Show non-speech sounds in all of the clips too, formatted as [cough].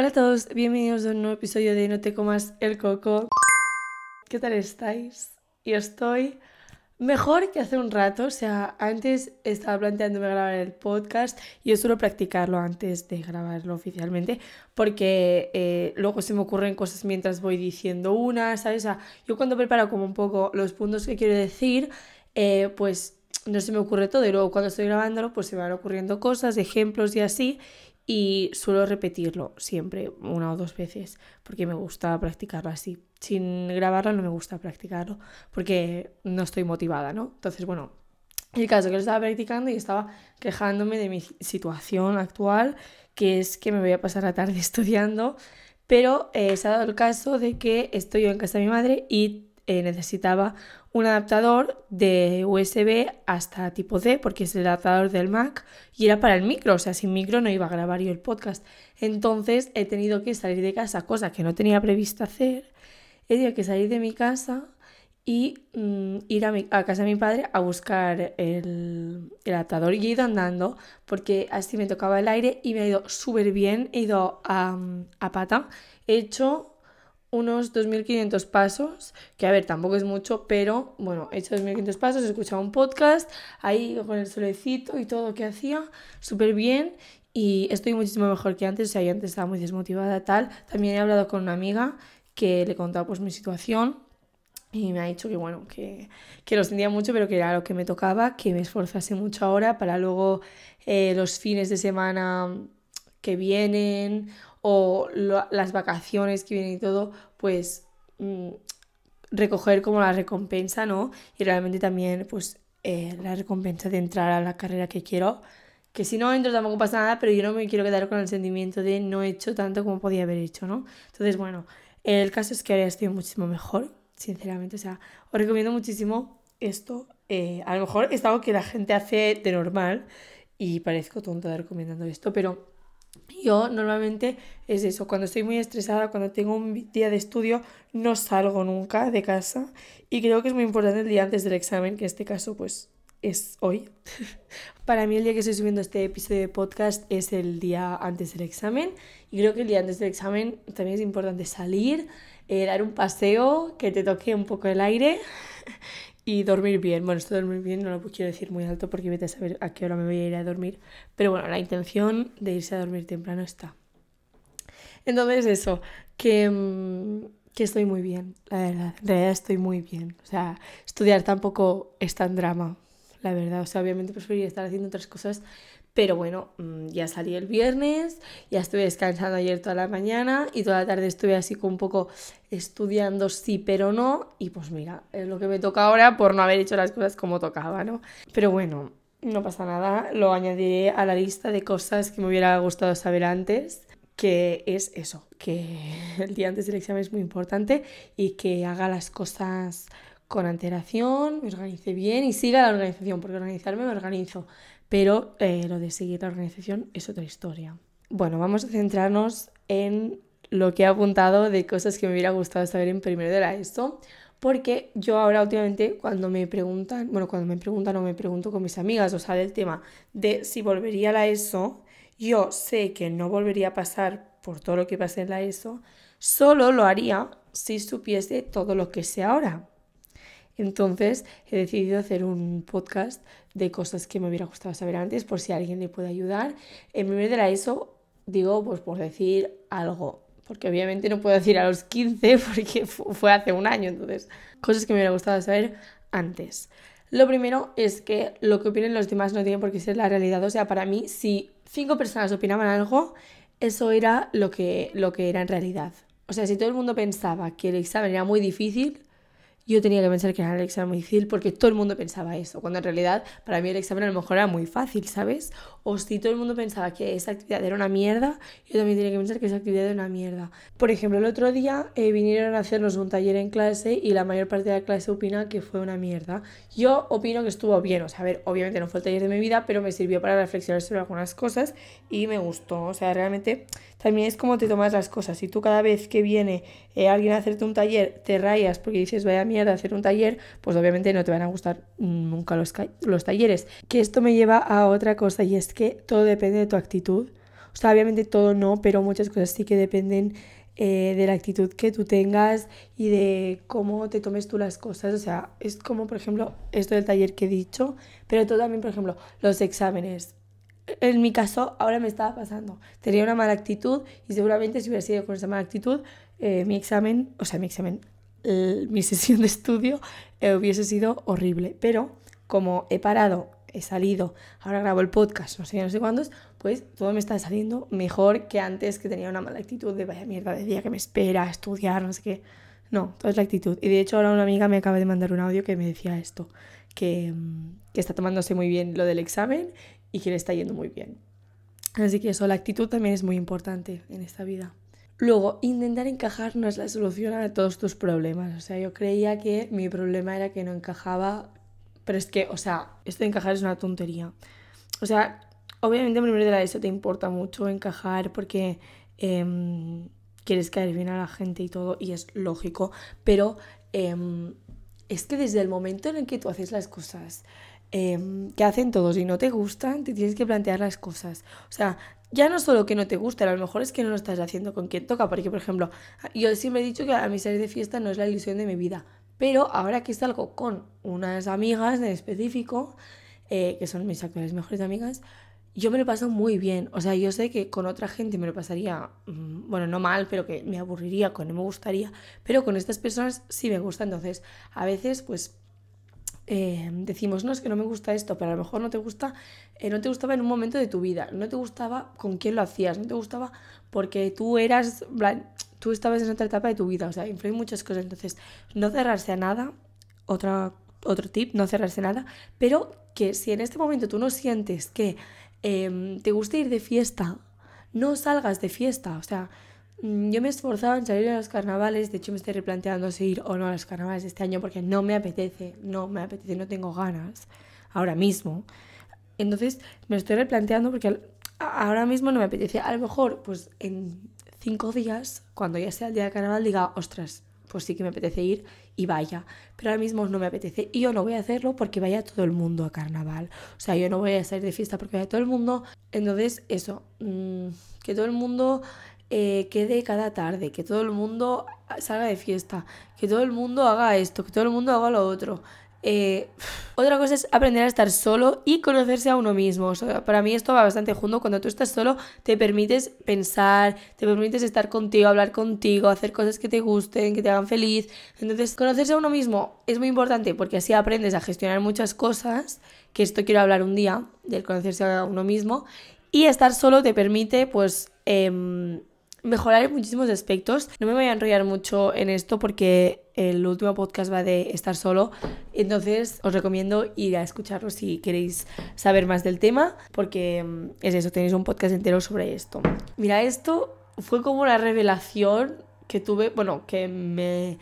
Hola a todos, bienvenidos a un nuevo episodio de No te comas el coco. ¿Qué tal estáis? Yo estoy mejor que hace un rato, o sea, antes estaba planteándome grabar el podcast y yo suelo practicarlo antes de grabarlo oficialmente porque eh, luego se me ocurren cosas mientras voy diciendo una, ¿sabes? O sea, yo cuando preparo como un poco los puntos que quiero decir, eh, pues no se me ocurre todo y luego cuando estoy grabándolo pues se me van ocurriendo cosas, ejemplos y así y suelo repetirlo siempre una o dos veces porque me gusta practicarlo así. Sin grabarlo no me gusta practicarlo porque no estoy motivada, ¿no? Entonces, bueno, el caso que lo estaba practicando y estaba quejándome de mi situación actual, que es que me voy a pasar la tarde [laughs] estudiando, pero eh, se ha dado el caso de que estoy yo en casa de mi madre y eh, necesitaba un adaptador de USB hasta tipo D, porque es el adaptador del Mac, y era para el micro, o sea, sin micro no iba a grabar yo el podcast. Entonces he tenido que salir de casa, cosa que no tenía previsto hacer. He tenido que salir de mi casa y mm, ir a, mi, casa de mi padre a buscar el, el, adaptador. Y he ido andando porque así me tocaba el aire y me ha ido súper bien. He ido a, a pata. He hecho unos 2.500 pasos, que a ver, tampoco es mucho, pero bueno, he hecho 2.500 pasos, he escuchado un podcast ahí con el solecito y todo que hacía, súper bien y estoy muchísimo mejor que antes, o sea, yo antes estaba muy desmotivada tal. También he hablado con una amiga que le contaba pues mi situación y me ha dicho que bueno, que, que lo sentía mucho, pero que era lo que me tocaba, que me esforzase mucho ahora para luego eh, los fines de semana que vienen o las vacaciones que vienen y todo, pues mm, recoger como la recompensa, ¿no? Y realmente también, pues, eh, la recompensa de entrar a la carrera que quiero. Que si no entro tampoco pasa nada, pero yo no me quiero quedar con el sentimiento de no he hecho tanto como podía haber hecho, ¿no? Entonces, bueno, el caso es que ahora estoy muchísimo mejor, sinceramente. O sea, os recomiendo muchísimo esto. Eh, a lo mejor es algo que la gente hace de normal y parezco tonta recomendando esto, pero yo normalmente es eso, cuando estoy muy estresada, cuando tengo un día de estudio, no salgo nunca de casa y creo que es muy importante el día antes del examen, que en este caso pues es hoy. [laughs] Para mí el día que estoy subiendo este episodio de podcast es el día antes del examen y creo que el día antes del examen también es importante salir, eh, dar un paseo, que te toque un poco el aire [laughs] y dormir bien. Bueno, esto de dormir bien no lo quiero decir muy alto porque vete a saber a qué hora me voy a ir a dormir. Pero bueno, la intención de irse a dormir temprano está. Entonces eso, que, mm, que estoy muy bien, la verdad. En realidad estoy muy bien. O sea, estudiar tampoco es tan drama, la verdad. O sea, obviamente preferiría estar haciendo otras cosas, pero bueno, mm, ya salí el viernes, ya estuve descansando ayer toda la mañana y toda la tarde estuve así con un poco estudiando sí pero no y pues mira, es lo que me toca ahora por no haber hecho las cosas como tocaba, ¿no? Pero bueno, no pasa nada, lo añadiré a la lista de cosas que me hubiera gustado saber antes, que es eso, que [laughs] el día antes del examen es muy importante y que haga las cosas con antelación, me organice bien y siga la organización, porque organizarme me organizo pero eh, lo de seguir la organización es otra historia. Bueno, vamos a centrarnos en lo que he apuntado de cosas que me hubiera gustado saber en primero de la ESO, porque yo ahora últimamente cuando me preguntan, bueno, cuando me preguntan o me pregunto con mis amigas, o sea, del tema de si volvería a la ESO, yo sé que no volvería a pasar por todo lo que pasé en la ESO, solo lo haría si supiese todo lo que sé ahora. Entonces he decidido hacer un podcast de cosas que me hubiera gustado saber antes por si alguien le puede ayudar. En primer de ESO digo pues por decir algo, porque obviamente no puedo decir a los 15 [laughs] porque fue hace un año, entonces cosas que me hubiera gustado saber antes. Lo primero es que lo que opinen los demás no tiene por qué ser la realidad. O sea, para mí, si cinco personas opinaban algo, eso era lo que, lo que era en realidad. O sea, si todo el mundo pensaba que el examen era muy difícil, yo tenía que pensar que era el examen muy difícil porque todo el mundo pensaba eso, cuando en realidad para mí el examen a lo mejor era muy fácil, ¿sabes? O si todo el mundo pensaba que esa actividad era una mierda, yo también tenía que pensar que esa actividad era una mierda. Por ejemplo, el otro día eh, vinieron a hacernos un taller en clase y la mayor parte de la clase opina que fue una mierda. Yo opino que estuvo bien, o sea, a ver, obviamente no fue el taller de mi vida, pero me sirvió para reflexionar sobre algunas cosas y me gustó, o sea, realmente también es como te tomas las cosas. Si tú cada vez que viene eh, alguien a hacerte un taller te rayas porque dices vaya mierda hacer un taller, pues obviamente no te van a gustar nunca los, los talleres. Que esto me lleva a otra cosa y es que todo depende de tu actitud. O sea, obviamente todo no, pero muchas cosas sí que dependen eh, de la actitud que tú tengas y de cómo te tomes tú las cosas. O sea, es como, por ejemplo, esto del taller que he dicho, pero todo también, por ejemplo, los exámenes. En mi caso, ahora me estaba pasando. Tenía una mala actitud y seguramente si hubiera sido con esa mala actitud, eh, mi examen, o sea, mi examen, mi [laughs] sesión de estudio eh, hubiese sido horrible. Pero como he parado, he salido, ahora grabo el podcast, no sé, no sé pues todo me está saliendo mejor que antes que tenía una mala actitud de vaya mierda de día que me espera, estudiar, no sé qué. No, toda es la actitud. Y de hecho ahora una amiga me acaba de mandar un audio que me decía esto, que, que está tomándose muy bien lo del examen y que le está yendo muy bien. Así que eso, la actitud también es muy importante en esta vida. Luego, intentar encajar no es la solución a todos tus problemas. O sea, yo creía que mi problema era que no encajaba, pero es que, o sea, esto de encajar es una tontería. O sea, obviamente primero de la ESO te importa mucho encajar porque em, quieres caer bien a la gente y todo, y es lógico, pero em, es que desde el momento en el que tú haces las cosas Em, que hacen todos y no te gustan, te tienes que plantear las cosas. O sea, ya no solo que no te guste, a lo mejor es que no lo estás haciendo con quien toca, porque por ejemplo, yo siempre he dicho que a mi salir de fiesta no es la ilusión de mi vida, pero ahora que salgo con unas amigas en específico, eh, que son mis actuales mejores amigas, yo me lo paso muy bien. O sea, yo sé que con otra gente me lo pasaría, mm, bueno, no mal, pero que me aburriría, que no me gustaría, pero con estas personas sí me gusta. Entonces, a veces, pues eh, decimos, no, es que no me gusta esto, pero a lo mejor no te gusta, eh, no te gustaba en un momento de tu vida, no te gustaba con quién lo hacías, no te gustaba porque tú eras, tú estabas en otra etapa de tu vida, o sea, influyen muchas cosas, entonces no cerrarse a nada, otra, otro tip, no cerrarse a nada, pero que si en este momento tú no sientes que em, te gusta ir de fiesta, no salgas de fiesta, o sea, yo me esforzaba en salir a los carnavales, de hecho me estoy replanteando si ir o no a los carnavales este año porque no me apetece, no me apetece, no tengo ganas ahora mismo. Entonces me estoy replanteando porque ahora mismo no me apetece. A lo mejor, pues en cinco días, cuando ya sea el día de carnaval, diga, ostras, pues sí que me apetece ir y vaya. Pero ahora mismo no me apetece y yo no voy a hacerlo porque vaya todo el mundo a carnaval. O sea, yo no voy a salir de fiesta porque vaya todo el mundo. Entonces, eso, mm, que todo el mundo eh, quede cada tarde, que todo el mundo salga de fiesta, que todo el mundo haga esto, que todo el mundo haga lo otro. Eh, otra cosa es aprender a estar solo y conocerse a uno mismo. para mí esto va bastante junto. Cuando tú estás solo, te permites pensar, te permites estar contigo, hablar contigo, hacer cosas que te gusten, que te hagan feliz. Entonces, conocerse a uno mismo es muy importante porque así aprendes a gestionar muchas cosas, que esto quiero hablar un día, del conocerse a uno mismo. Y estar solo te permite, pues, em, mejorar en muchísimos aspectos. No me voy a enrollar mucho en esto porque el último podcast va de estar solo. Entonces os recomiendo ir a escucharlo si queréis saber más del tema porque mm, es eso, tenéis un podcast entero sobre esto. Mira, esto fue como una revelación que tuve, bueno, que me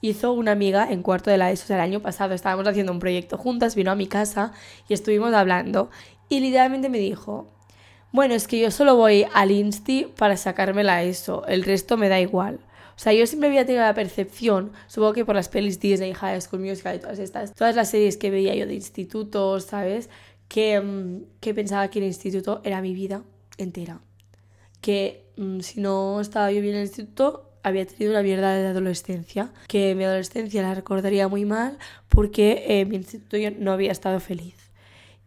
hizo una amiga en cuarto de la ESO, o el año pasado estábamos haciendo un proyecto juntas, vino a mi casa y estuvimos hablando y literalmente me dijo, bueno, es que yo solo voy al Insti para sacármela eso, el resto me da igual. O sea, yo siempre había tenido la percepción, supongo que por las pelis Disney, High School Musical y todas estas, todas las series que veía yo de institutos, ¿sabes? Que, mm, que pensaba que el instituto era mi vida entera. Que mm, si no estaba yo bien en el instituto, había tenido una mierda de adolescencia. Que mi adolescencia la recordaría muy mal porque en mi instituto yo no había estado feliz.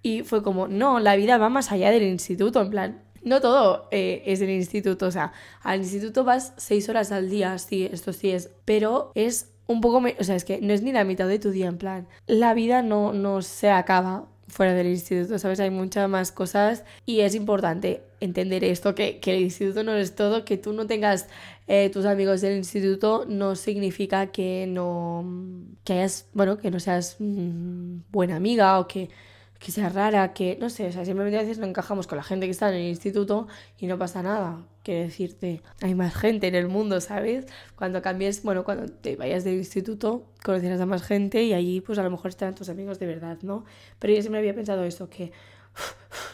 Y fue como, no, la vida va más allá del instituto, en plan, no todo eh, es del instituto, o sea, al instituto vas seis horas al día, sí, esto sí es, pero es un poco, o sea, es que no es ni la mitad de tu día, en plan, la vida no, no se acaba fuera del instituto, ¿sabes? Hay muchas más cosas y es importante entender esto, que, que el instituto no es todo, que tú no tengas eh, tus amigos del instituto no significa que no, que hayas, bueno, que no seas mm, buena amiga o que que sea rara, que no sé, o sea, simplemente a veces no encajamos con la gente que está en el instituto y no pasa nada. Quiero decirte, hay más gente en el mundo, ¿sabes? Cuando cambies, bueno, cuando te vayas del instituto, conocerás a más gente y allí, pues a lo mejor estarán tus amigos de verdad, ¿no? Pero yo siempre había pensado eso, que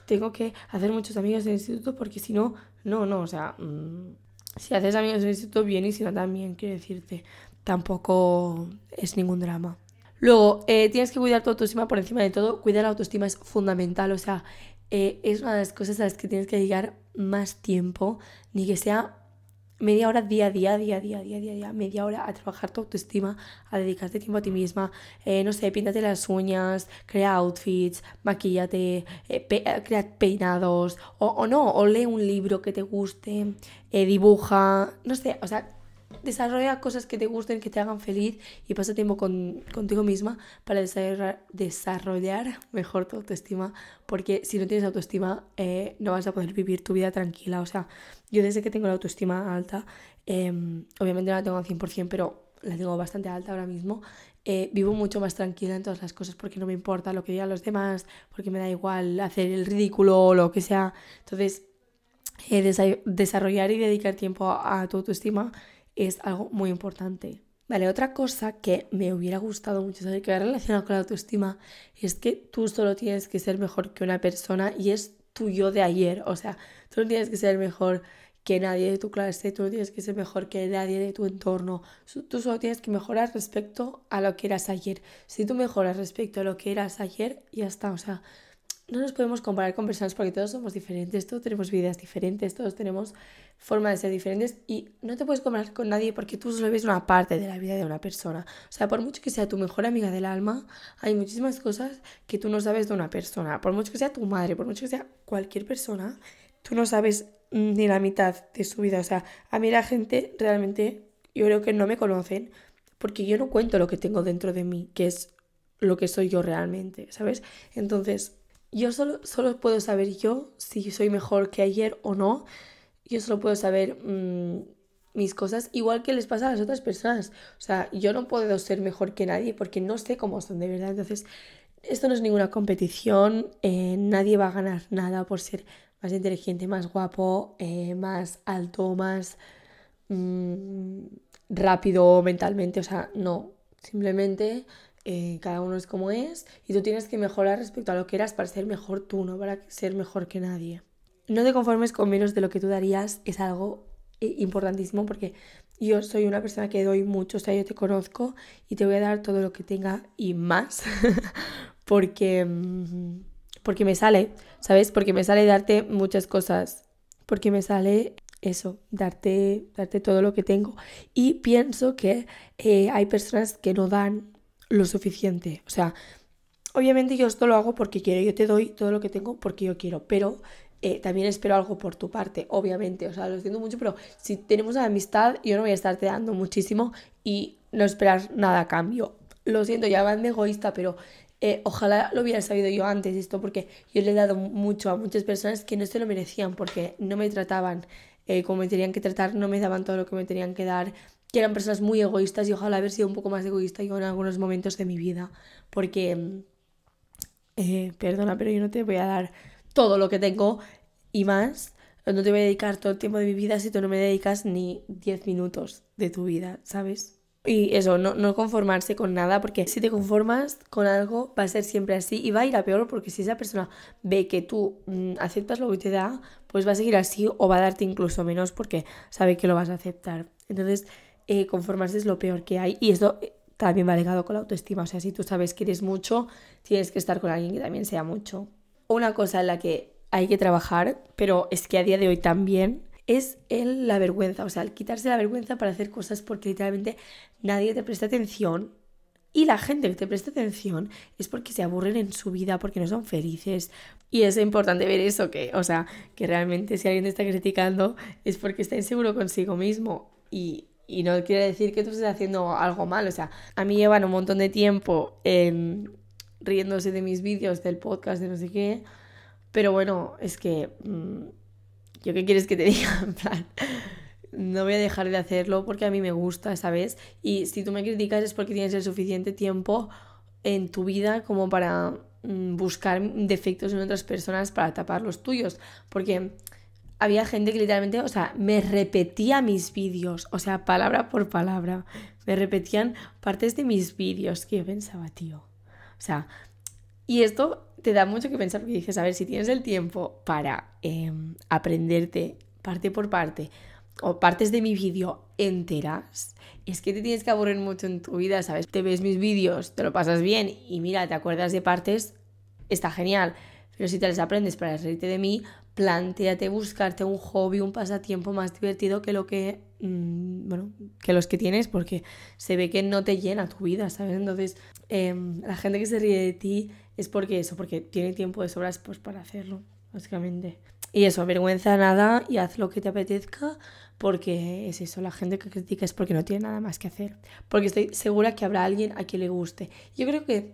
tengo que hacer muchos amigos del instituto porque si no, no, no, o sea, mm, si haces amigos del instituto, bien y si no, también, quiero decirte, tampoco es ningún drama. Luego, eh, tienes que cuidar tu autoestima por encima de todo. Cuidar la autoestima es fundamental. O sea, eh, es una de las cosas a las que tienes que dedicar más tiempo, ni que sea media hora día a día, día a día, día a día, día, media hora a trabajar tu autoestima, a dedicarte tiempo a ti misma, eh, no sé, píntate las uñas, crea outfits, maquillate, eh, crea peinados, o, no, o lee un libro que te guste, dibuja, no sé, o sea, desarrolla cosas que te gusten, que te hagan feliz y pasa tiempo con, contigo misma para desarrollar, mejor tu autoestima, porque si no tienes autoestima eh, no vas a poder vivir tu vida tranquila. O sea, yo desde que tengo la autoestima alta, em, obviamente no la tengo al 100%, pero la tengo bastante alta ahora mismo, eh, vivo mucho más tranquila en todas las cosas porque no me importa lo que digan los demás, porque me da igual hacer el ridículo o lo que sea. Entonces, eh, desarrollar y dedicar tiempo a tu autoestima es algo muy importante. Vale, otra cosa que me hubiera gustado mucho saber que va relacionado con la autoestima es que tú solo tienes que ser mejor que una persona y es tu yo de ayer. O sea, tú no tienes que ser mejor que nadie de tu clase, tú no tienes que ser mejor que nadie de tu entorno. Tú solo tienes que mejorar respecto a lo que eras ayer. Si tú mejoras respecto a lo que eras ayer, ya está. O sea, no nos podemos comparar con personas porque todos somos diferentes, todos tenemos vidas diferentes, todos tenemos formas de ser diferentes y no te puedes comparar con nadie porque tú solo ves una parte de la vida de una persona. O sea, por mucho que sea tu mejor amiga del alma, hay muchísimas cosas que tú no sabes de una persona. Por mucho que sea tu madre, por mucho que sea cualquier persona, tú no sabes ni la mitad de su vida. O sea, a mí la gente realmente, yo creo que no me conocen porque yo no cuento lo que tengo dentro de mí, que es lo que soy yo realmente, ¿sabes? Entonces, yo solo, solo puedo saber yo si soy mejor que ayer o no. Yo solo puedo saber mm, mis cosas, igual que les pasa a las otras personas. O sea, yo no puedo ser mejor que nadie porque no sé cómo son de verdad. Entonces, esto no es ninguna competición. Eh, nadie va a ganar nada por ser más inteligente, más guapo, eh, más alto, más mm, rápido mentalmente. O sea, no. Simplemente eh, cada uno es como es y tú tienes que mejorar respecto a lo que eras para ser mejor tú, no para ser mejor que nadie. No te conformes con menos de lo que tú darías, es algo eh, importantísimo porque yo soy una persona que doy mucho, o sea, yo te conozco y te voy a dar todo lo que tenga y más [laughs] porque, mm, porque me sale, ¿sabes? Porque me sale darte muchas cosas, porque me sale eso, darte, darte todo lo que tengo. Y pienso que eh, hay personas que no dan lo suficiente. O sea, obviamente yo esto lo hago porque quiero, yo te doy todo lo que tengo porque yo quiero, pero eh, también espero algo por tu parte, obviamente. O sea, lo siento mucho, pero si tenemos una amistad, yo no voy a estarte dando muchísimo y no esperar nada a cambio. Lo siento, ya van de egoísta, pero eh, ojalá lo hubiera sabido yo antes esto, porque yo le he dado mucho a muchas personas que no se lo merecían, porque no me trataban eh, como me tenían que tratar, no me daban todo lo que me tenían que dar, que eran personas muy egoístas y ojalá haber sido un poco más egoísta yo en algunos momentos de mi vida, porque, eh, perdona, pero yo no te voy a dar todo lo que tengo y más, no te voy a dedicar todo el tiempo de mi vida si tú no me dedicas ni 10 minutos de tu vida, ¿sabes? Y eso, no, no, conformarse con nada, porque si te conformas con algo va a ser siempre así y va a ir a peor, porque si esa persona ve que tú mm, aceptas lo que te da, pues va a seguir así o va a darte incluso menos porque sabe que lo vas a aceptar. Entonces, eh, conformarse es lo peor que hay y esto eh, también va ligado con la autoestima. O sea, si tú sabes que eres mucho, tienes que estar con alguien que también sea mucho. Una cosa en la que hay que trabajar, pero es que a día de hoy también, es el, la vergüenza. O sea, el quitarse la vergüenza para hacer cosas porque literalmente nadie te presta atención. Y la gente que te presta atención es porque se aburren en su vida, porque no son felices. Y es importante ver eso, que, o sea, que realmente si alguien te está criticando es porque está inseguro consigo mismo. Y y no quiere decir que tú estés haciendo algo mal. O sea, a mí llevan un montón de tiempo riéndose de mis vídeos, del podcast, de no sé qué. Pero bueno, es que. Mm, ¿Yo qué quieres que te [laughs] diga? En plan. No voy a dejar de hacerlo porque a mí me gusta, ¿sabes? Y si tú me criticas es porque tienes el suficiente tiempo en tu vida como para mm, buscar defectos en otras personas para tapar los tuyos. Porque había gente que literalmente, o sea, me repetía mis vídeos, o sea, palabra por palabra, me repetían partes de mis vídeos que yo pensaba, tío. O sea, y esto te da mucho que pensar porque dices, a ver, si tienes el tiempo para em, aprenderte parte por parte o partes de mi vídeo enteras, es que te tienes que aburrir mucho en tu vida, ¿sabes? Te ves mis vídeos, te lo pasas bien y mira, te acuerdas de partes, está genial Pero si te las aprendes para reírte de mí, planteate buscarte un hobby, un pasatiempo más divertido que lo que, mm, bueno, que los que tienes, porque se ve que no te llena tu vida, ¿sabes? Entonces, em, la gente que se ríe de ti es porque eso, porque tiene tiempo de sobras pues para hacerlo, básicamente. Y eso, vergüenza nada y haz lo que te apetezca, porque es eso, la gente que critica es porque no tiene nada más que hacer. Porque estoy segura que habrá alguien a quien le guste. Yo creo que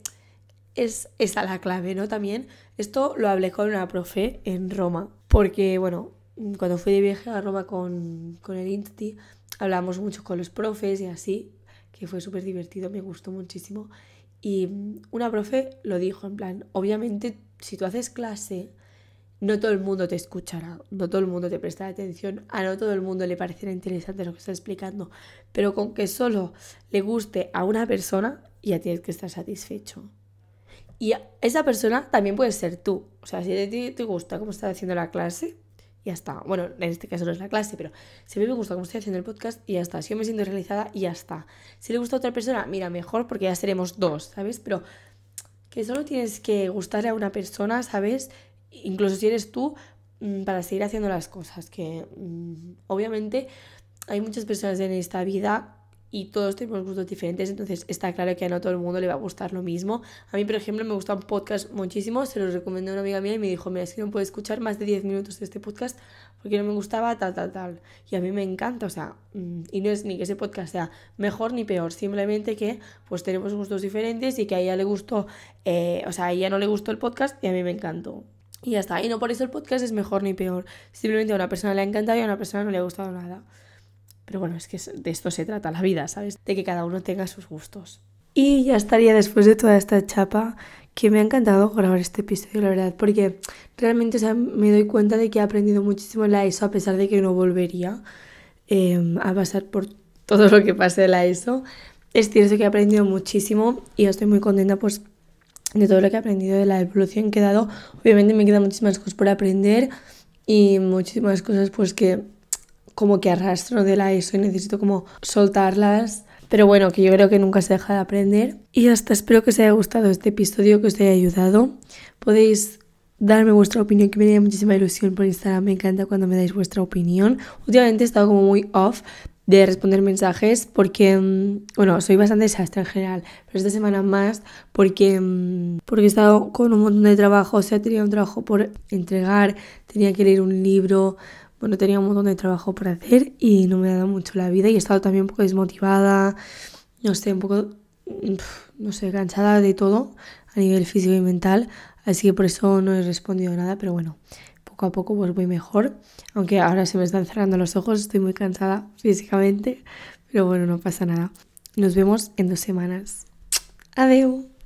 es esa la clave, ¿no? También esto lo hablé con una profe en Roma, porque, bueno, cuando fui de viaje a Roma con, con el INSTI, hablamos mucho con los profes y así, que fue súper divertido, me gustó muchísimo. Y una profe lo dijo, en plan, obviamente si tú haces clase, no todo el mundo te escuchará, no todo el mundo te prestará atención, a no todo el mundo le parecerá interesante lo que estás explicando, pero con que solo le guste a una persona, ya tienes que estar satisfecho. Y esa persona también puede ser tú. O sea, si a ti te gusta cómo estás haciendo la clase, ya está. Bueno, en este caso no es la clase, pero si a mí me gusta cómo estoy haciendo el podcast, y ya está. Si yo me siento realizada, y ya está. Si le gusta a otra persona, mira, mejor porque ya seremos dos, ¿sabes? Pero que solo tienes que gustarle a una persona, ¿sabes? Incluso si eres tú, mm, para seguir haciendo las cosas. Que mm, obviamente hay muchas personas en esta vida y todos tenemos gustos diferentes, entonces está claro que a no todo el mundo le va a gustar lo mismo. A mí, por ejemplo, me gusta un podcast muchísimo, se lo recomendó una amiga mía y me dijo, mira, es que no puedo escuchar más de 10 minutos de este podcast porque no me gustaba tal, tal, tal. Y a mí me encanta, o sea, mm, y no es ni que ese podcast sea mejor ni peor, simplemente que pues tenemos gustos diferentes y que a ella le gustó, eh, o sea, a ella no le gustó el podcast y a mí me encantó. Y ya está, y no por eso el podcast es mejor ni peor, simplemente a una persona le ha encantado y a una persona no le ha gustado nada. Pero bueno, es que de esto se trata la vida, ¿sabes? De que cada uno tenga sus gustos. Y ya estaría después de toda esta chapa que me ha encantado grabar este episodio, la verdad, porque realmente me doy cuenta de que he aprendido muchísimo en la ESO, a pesar de que no volvería em, a pasar por todo lo que pase en la ESO. Es cierto que he aprendido muchísimo y estoy muy contenta pues de todo lo que he aprendido, de la evolución que he dado. Obviamente me quedan muchísimas cosas por aprender y muchísimas cosas pues que como que arrastro de la ESO y necesito como soltarlas. Pero bueno, que yo creo que nunca se deja de aprender. Y hasta espero que os haya gustado este episodio, que os haya ayudado. Podéis darme vuestra opinión, que me haría muchísima ilusión por Instagram. Me encanta cuando me dais vuestra opinión. Últimamente he estado como muy off de responder mensajes porque, mm, bueno, soy bastante desastre en general, pero esta semana más porque, mm, porque he estado con un montón de trabajo, o sea, tenía un trabajo por entregar, tenía que leer un libro, bueno, tenía un montón de trabajo por hacer y no me ha dado mucho la vida y he estado también un poco desmotivada, no sé, un poco, no sé, cansada de todo a nivel físico y mental, así que por eso no he respondido nada, pero bueno, poco a poco pues voy mejor, aunque ahora se me están cerrando los ojos, estoy muy cansada [laughs] físicamente, pero bueno, no pasa nada. Nos vemos en dos semanas. Adiós.